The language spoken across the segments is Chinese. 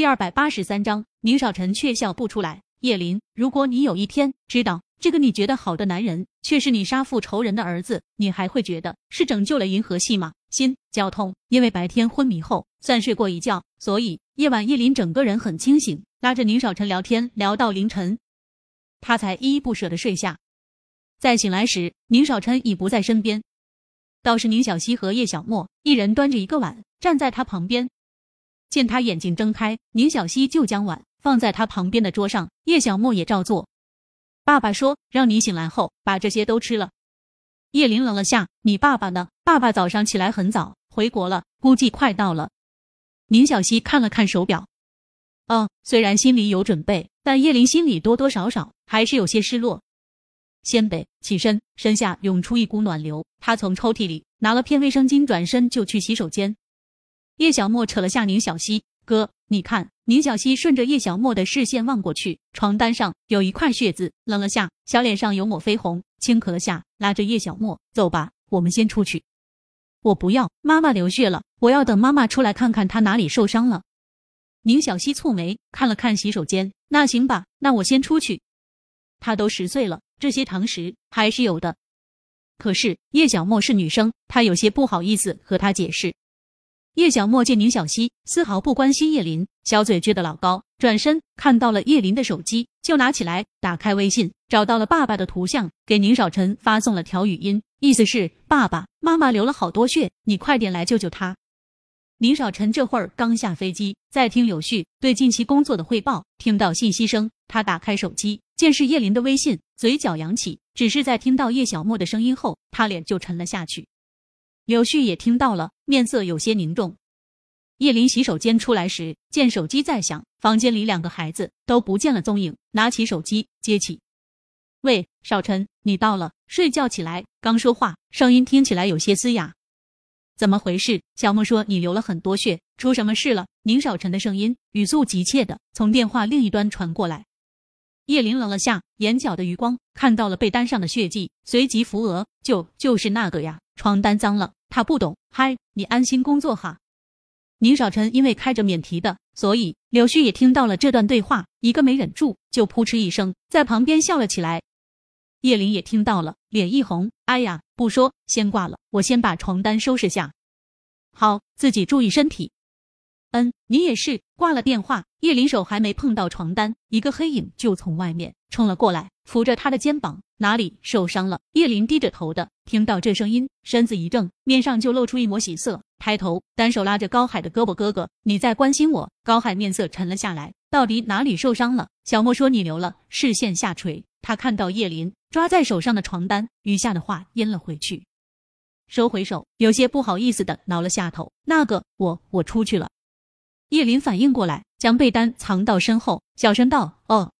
第二百八十三章，宁少臣却笑不出来。叶林，如果你有一天知道这个你觉得好的男人，却是你杀父仇人的儿子，你还会觉得是拯救了银河系吗？心绞痛，因为白天昏迷后算睡过一觉，所以夜晚叶林整个人很清醒，拉着宁少臣聊天聊到凌晨，他才依依不舍的睡下。再醒来时，宁少臣已不在身边，倒是宁小溪和叶小沫一人端着一个碗站在他旁边。见他眼睛睁开，宁小溪就将碗放在他旁边的桌上，叶小沫也照做。爸爸说让你醒来后把这些都吃了。叶林愣了下，你爸爸呢？爸爸早上起来很早，回国了，估计快到了。宁小溪看了看手表，嗯，虽然心里有准备，但叶林心里多多少少还是有些失落。先辈起身，身下涌出一股暖流，他从抽屉里拿了片卫生巾，转身就去洗手间。叶小沫扯了下宁小溪，哥，你看。宁小溪顺着叶小沫的视线望过去，床单上有一块血渍，愣了下，小脸上有抹绯红，轻咳了下，拉着叶小沫走吧，我们先出去。我不要，妈妈流血了，我要等妈妈出来看看她哪里受伤了。宁小溪蹙眉看了看洗手间，那行吧，那我先出去。她都十岁了，这些常识还是有的。可是叶小沫是女生，她有些不好意思和她解释。叶小沫见宁小溪丝毫不关心叶林，小嘴撅得老高，转身看到了叶林的手机，就拿起来打开微信，找到了爸爸的图像，给宁少臣发送了条语音，意思是：爸爸妈妈流了好多血，你快点来救救她。宁少臣这会儿刚下飞机，在听柳絮对近期工作的汇报，听到信息声，他打开手机，见是叶林的微信，嘴角扬起，只是在听到叶小沫的声音后，他脸就沉了下去。柳絮也听到了，面色有些凝重。叶林洗手间出来时，见手机在响，房间里两个孩子都不见了踪影，拿起手机接起：“喂，少晨，你到了，睡觉起来。”刚说话，声音听起来有些嘶哑。怎么回事？小莫说你流了很多血，出什么事了？宁少晨的声音语速急切的从电话另一端传过来。叶林愣了下，眼角的余光看到了被单上的血迹，随即扶额：“就就是那个呀，床单脏了。”他不懂，嗨，你安心工作哈。宁少臣因为开着免提的，所以柳絮也听到了这段对话，一个没忍住就扑哧一声在旁边笑了起来。叶林也听到了，脸一红，哎呀，不说，先挂了，我先把床单收拾下。好，自己注意身体。嗯，你也是。挂了电话，叶林手还没碰到床单，一个黑影就从外面冲了过来，扶着他的肩膀。哪里受伤了？叶林低着头的，听到这声音，身子一怔，面上就露出一抹喜色，抬头单手拉着高海的胳膊：“哥哥，你在关心我？”高海面色沉了下来，到底哪里受伤了？小莫说你流了。视线下垂，他看到叶林抓在手上的床单，余下的话咽了回去，收回手，有些不好意思的挠了下头。那个，我我出去了。叶林反应过来，将被单藏到身后，小声道：“哦。”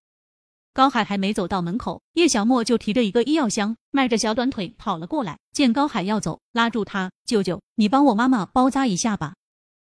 高海还没走到门口，叶小沫就提着一个医药箱，迈着小短腿跑了过来。见高海要走，拉住他：“舅舅，你帮我妈妈包扎一下吧。”